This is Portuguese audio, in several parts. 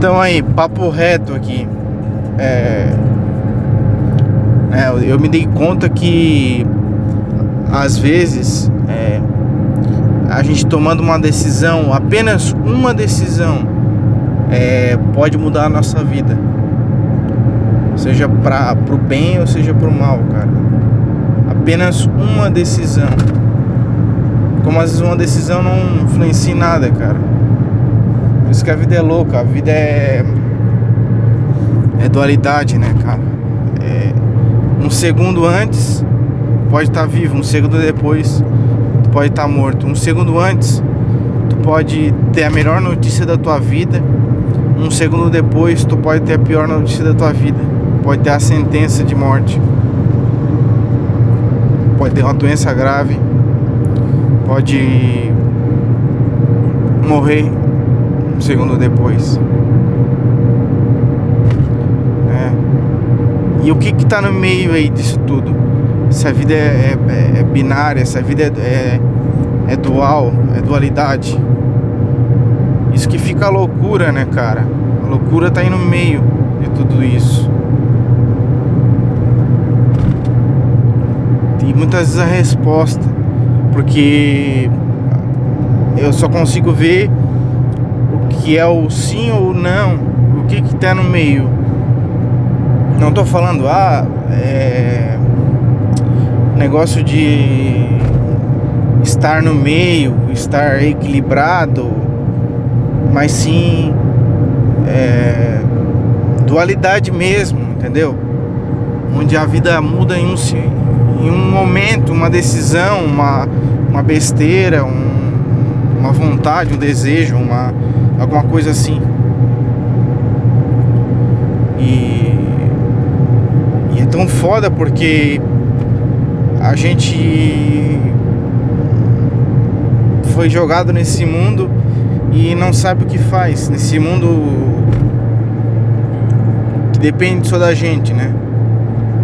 Então aí, papo reto aqui. É, é, eu me dei conta que às vezes é, a gente tomando uma decisão, apenas uma decisão, é, pode mudar a nossa vida. Seja para o bem ou seja para o mal, cara. Apenas uma decisão. Como às vezes uma decisão não influencia em nada, cara. Por isso que a vida é louca, a vida é. É dualidade, né, cara? É... Um segundo antes pode estar tá vivo, um segundo depois tu pode estar tá morto. Um segundo antes tu pode ter a melhor notícia da tua vida, um segundo depois tu pode ter a pior notícia da tua vida, pode ter a sentença de morte, pode ter uma doença grave, pode morrer um segundo depois. É. E o que que tá no meio aí disso tudo? Essa vida é, é, é binária, essa vida é, é, é dual, é dualidade. Isso que fica a loucura, né, cara? A loucura tá aí no meio de tudo isso. E muitas vezes a resposta, porque eu só consigo ver que é o sim ou não, o que que tá no meio. Não tô falando, ah, é negócio de estar no meio, estar equilibrado, mas sim é, dualidade mesmo, entendeu? Onde a vida muda em um, em um momento, uma decisão, uma, uma besteira, um, uma vontade, um desejo, uma, alguma coisa assim. E, e é tão foda porque a gente foi jogado nesse mundo e não sabe o que faz. Nesse mundo que depende só da gente, né?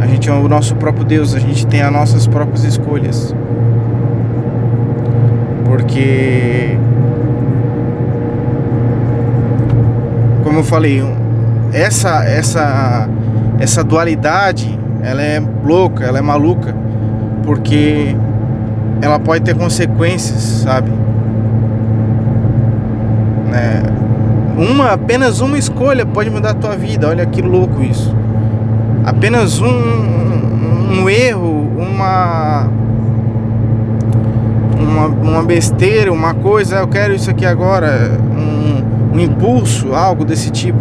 A gente é o nosso próprio Deus, a gente tem as nossas próprias escolhas. Porque como eu falei, essa essa essa dualidade, ela é louca, ela é maluca porque ela pode ter consequências, sabe? Né? Uma, apenas uma escolha pode mudar a tua vida. Olha que louco isso. Apenas um, um, um erro, uma, uma uma besteira, uma coisa, eu quero isso aqui agora, um, impulso, algo desse tipo,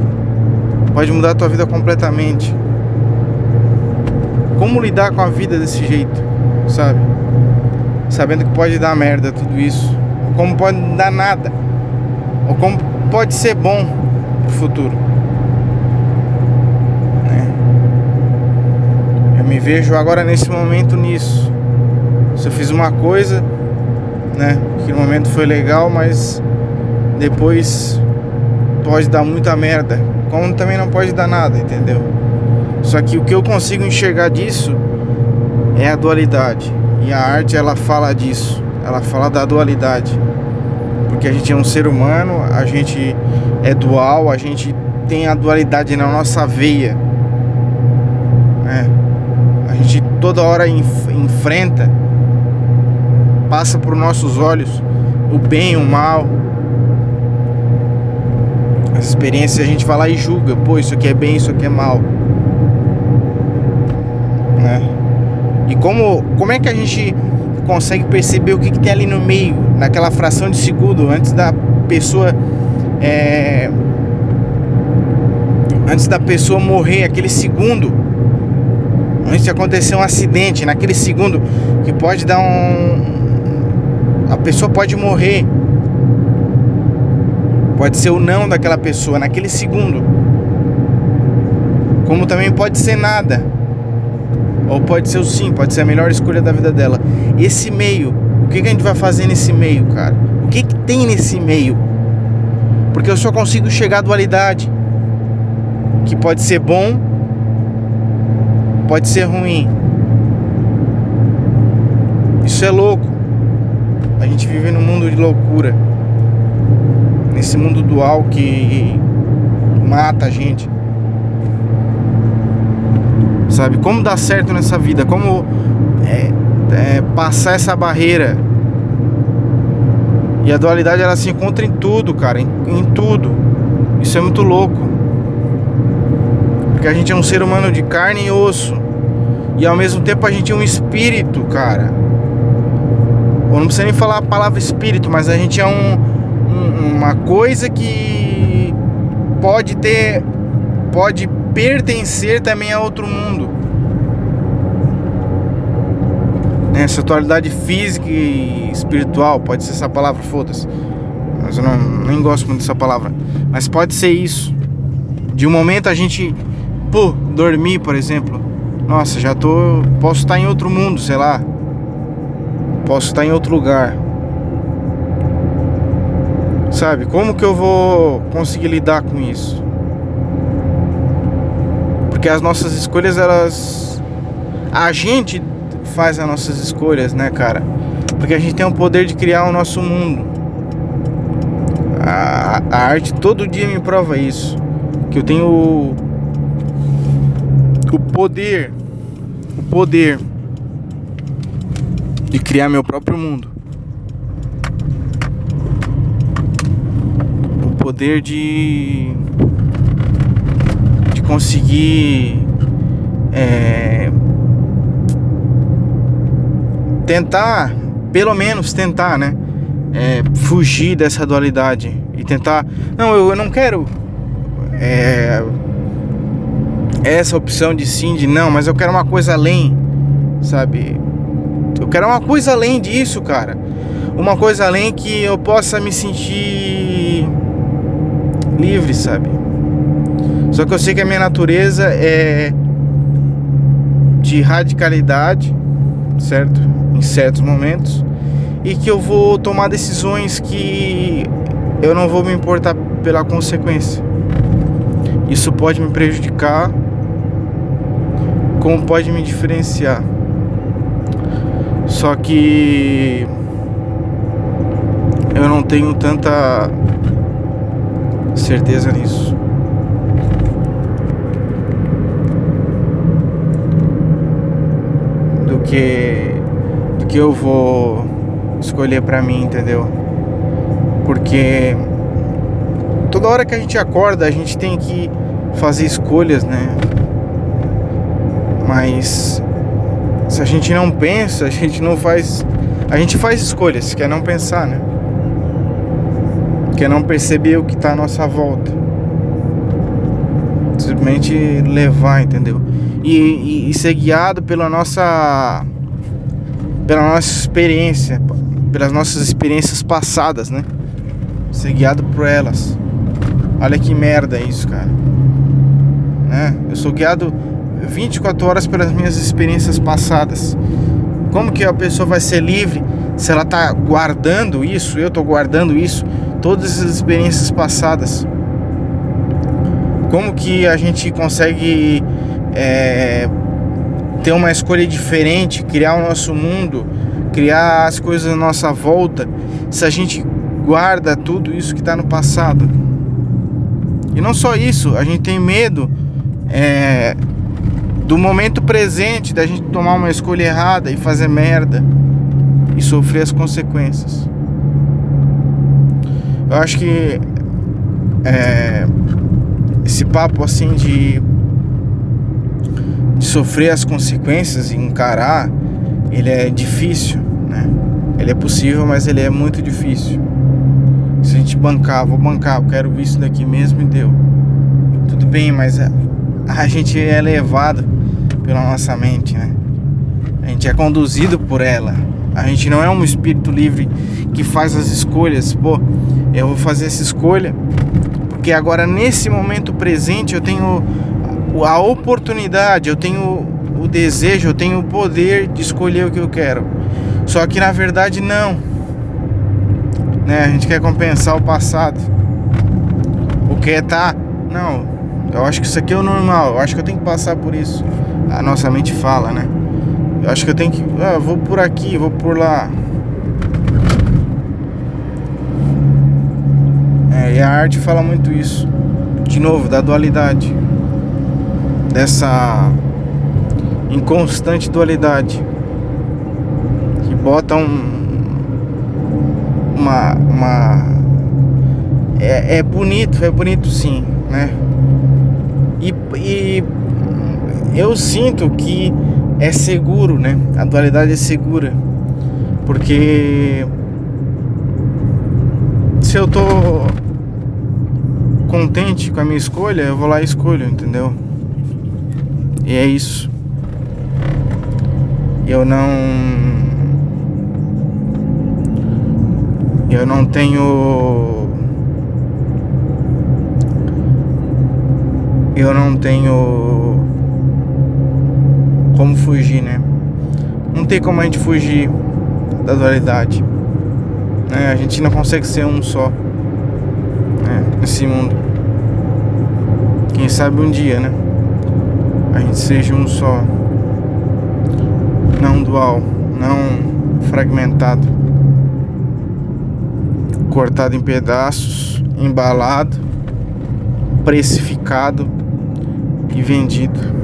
pode mudar a tua vida completamente. Como lidar com a vida desse jeito? sabe? Sabendo que pode dar merda tudo isso. Ou como pode dar nada. Ou como pode ser bom pro futuro. Né? Eu me vejo agora nesse momento nisso. Se eu fiz uma coisa, né? Que no momento foi legal, mas depois pode dar muita merda. Como também não pode dar nada, entendeu? Só que o que eu consigo enxergar disso é a dualidade. E a arte ela fala disso, ela fala da dualidade. Porque a gente é um ser humano, a gente é dual, a gente tem a dualidade na nossa veia. Né? A gente toda hora enf enfrenta, passa por nossos olhos o bem e o mal. As experiências a gente vai lá e julga, pô, isso aqui é bem, isso aqui é mal. Né? E como, como é que a gente consegue perceber o que, que tem ali no meio, naquela fração de segundo, antes da pessoa. É, antes da pessoa morrer, aquele segundo, antes de acontecer um acidente, naquele segundo, que pode dar um. A pessoa pode morrer. Pode ser o não daquela pessoa naquele segundo. Como também pode ser nada. Ou pode ser o sim, pode ser a melhor escolha da vida dela. Esse meio, o que, que a gente vai fazer nesse meio, cara? O que, que tem nesse meio? Porque eu só consigo chegar à dualidade. Que pode ser bom, pode ser ruim. Isso é louco. A gente vive num mundo de loucura. Nesse mundo dual que mata a gente. Sabe? Como dar certo nessa vida? Como é, é, passar essa barreira? E a dualidade ela se encontra em tudo, cara, em, em tudo. Isso é muito louco. Porque a gente é um ser humano de carne e osso. E ao mesmo tempo a gente é um espírito, cara. Ou não precisa nem falar a palavra espírito, mas a gente é um, um, uma coisa que pode ter. pode pertencer também a outro mundo. Essa atualidade física e espiritual, pode ser essa palavra, foda-se. Mas eu não, nem gosto muito dessa palavra. Mas pode ser isso. De um momento a gente, pô, dormir, por exemplo. Nossa, já tô. Posso estar em outro mundo, sei lá. Posso estar em outro lugar. Sabe? Como que eu vou conseguir lidar com isso? Porque as nossas escolhas, elas. A gente faz as nossas escolhas, né, cara? Porque a gente tem o poder de criar o nosso mundo. A, a arte todo dia me prova isso. Que eu tenho o, o poder, o poder de criar meu próprio mundo. O poder de de conseguir é, tentar, pelo menos tentar, né? É, fugir dessa dualidade e tentar. Não, eu, eu não quero é, essa opção de sim, de não, mas eu quero uma coisa além, sabe? Eu quero uma coisa além disso, cara. Uma coisa além que eu possa me sentir livre, sabe? Só que eu sei que a minha natureza é de radicalidade, certo? em certos momentos e que eu vou tomar decisões que eu não vou me importar pela consequência. Isso pode me prejudicar, como pode me diferenciar. Só que eu não tenho tanta certeza nisso. Do que que eu vou escolher para mim, entendeu? Porque toda hora que a gente acorda, a gente tem que fazer escolhas, né? Mas se a gente não pensa, a gente não faz. A gente faz escolhas, quer não pensar, né? Quer não perceber o que tá à nossa volta. Simplesmente levar, entendeu? E, e, e ser guiado pela nossa pela nossa experiência, pelas nossas experiências passadas, né? Ser guiado por elas. Olha que merda isso, cara. Né? Eu sou guiado 24 horas pelas minhas experiências passadas. Como que a pessoa vai ser livre se ela tá guardando isso? Eu tô guardando isso, todas as experiências passadas. Como que a gente consegue é, ter uma escolha diferente, criar o nosso mundo, criar as coisas à nossa volta, se a gente guarda tudo isso que está no passado. E não só isso, a gente tem medo é, do momento presente, da gente tomar uma escolha errada e fazer merda e sofrer as consequências. Eu acho que é, esse papo assim de de sofrer as consequências e encarar, ele é difícil, né? Ele é possível, mas ele é muito difícil. Se a gente bancar, vou bancar, eu quero isso daqui mesmo e deu. Tudo bem, mas a, a gente é levado pela nossa mente, né? A gente é conduzido por ela. A gente não é um espírito livre que faz as escolhas. Pô, eu vou fazer essa escolha porque agora nesse momento presente eu tenho a oportunidade, eu tenho o desejo, eu tenho o poder de escolher o que eu quero. Só que na verdade não. Né? A gente quer compensar o passado. O que é tá? Não. Eu acho que isso aqui é o normal. Eu acho que eu tenho que passar por isso. A nossa mente fala, né? Eu acho que eu tenho que. Ah, vou por aqui, vou por lá. É, e a arte fala muito isso. de novo, da dualidade, dessa inconstante dualidade que bota um uma, uma é, é bonito, é bonito sim, né? E, e eu sinto que é seguro, né? A dualidade é segura. Porque se eu tô contente com a minha escolha, eu vou lá e escolho, entendeu? E é isso. Eu não eu não tenho eu não tenho como fugir, né? Não tem como a gente fugir da dualidade. Né? A gente não consegue ser um só né? nesse mundo. Quem sabe um dia, né? A gente seja um só. Não dual, não fragmentado. Cortado em pedaços, embalado, precificado e vendido.